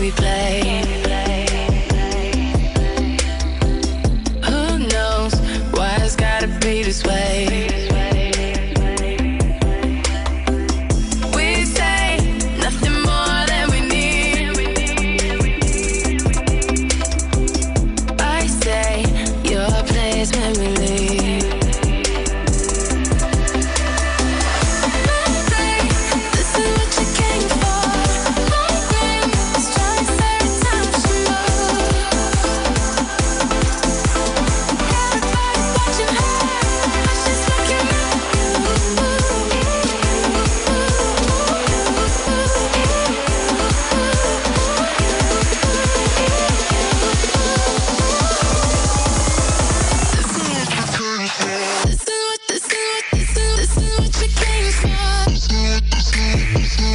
replay. Peace.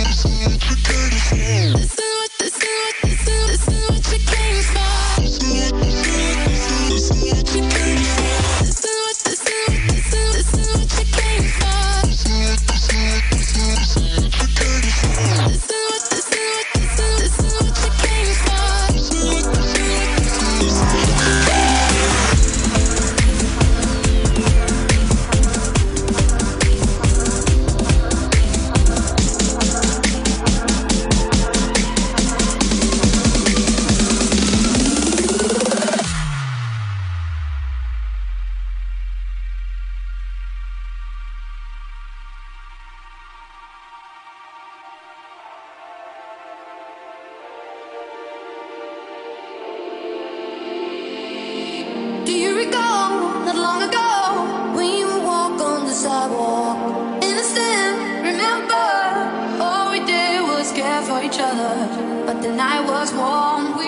but the night was warm.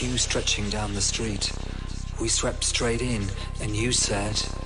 queue stretching down the street. We swept straight in, and you said.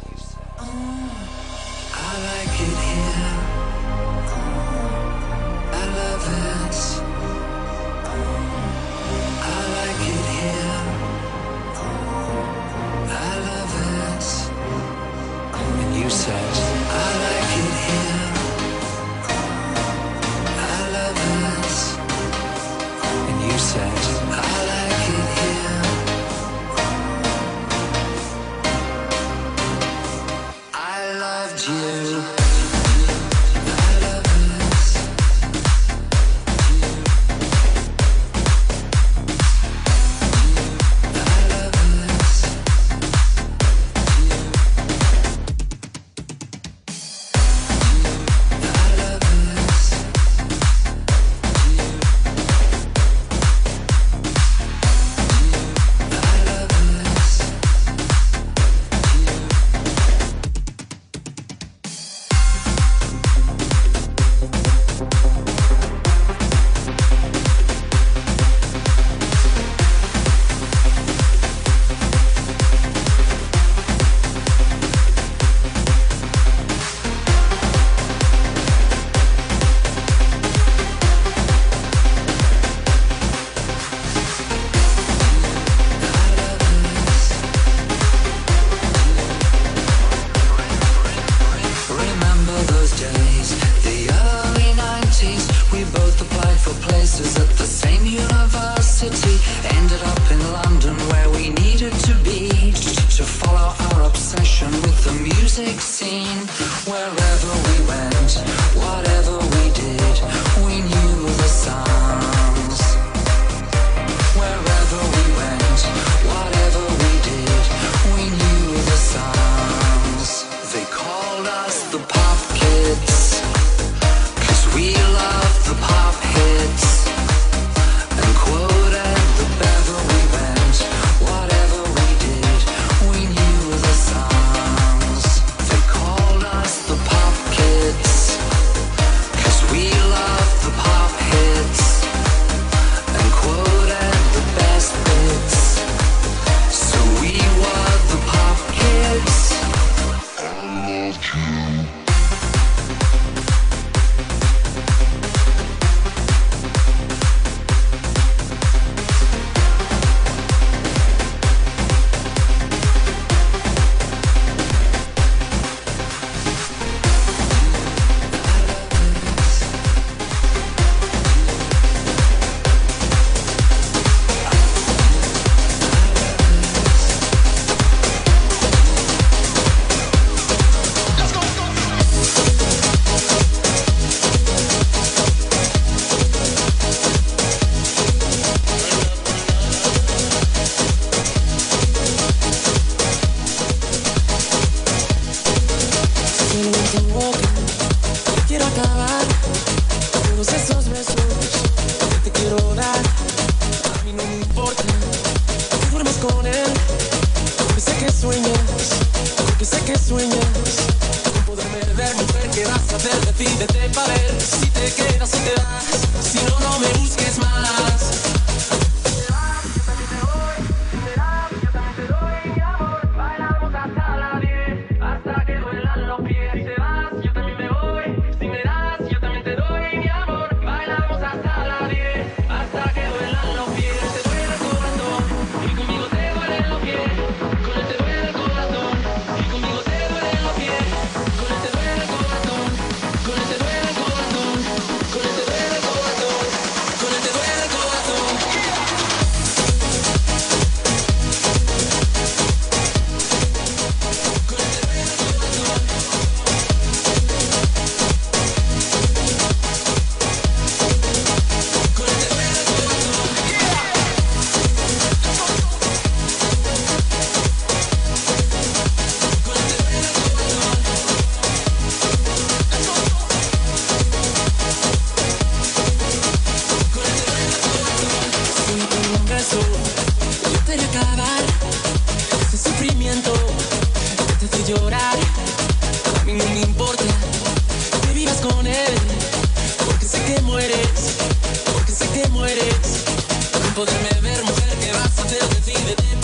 o te lo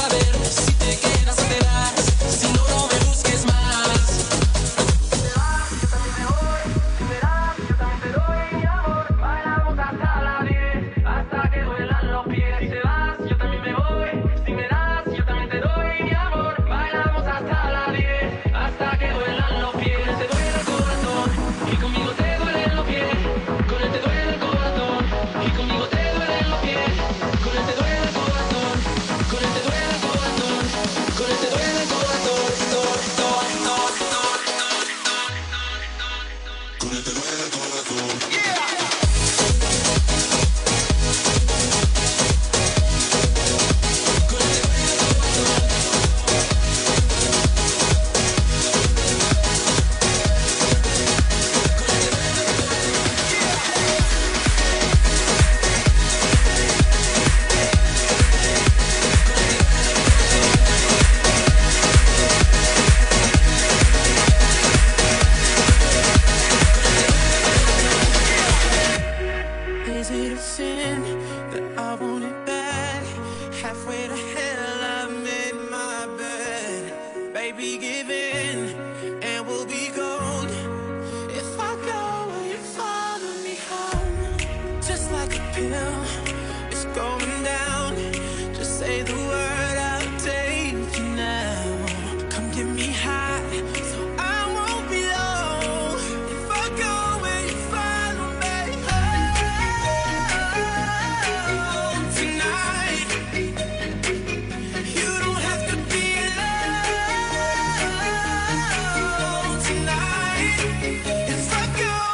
ver si te. It's like you.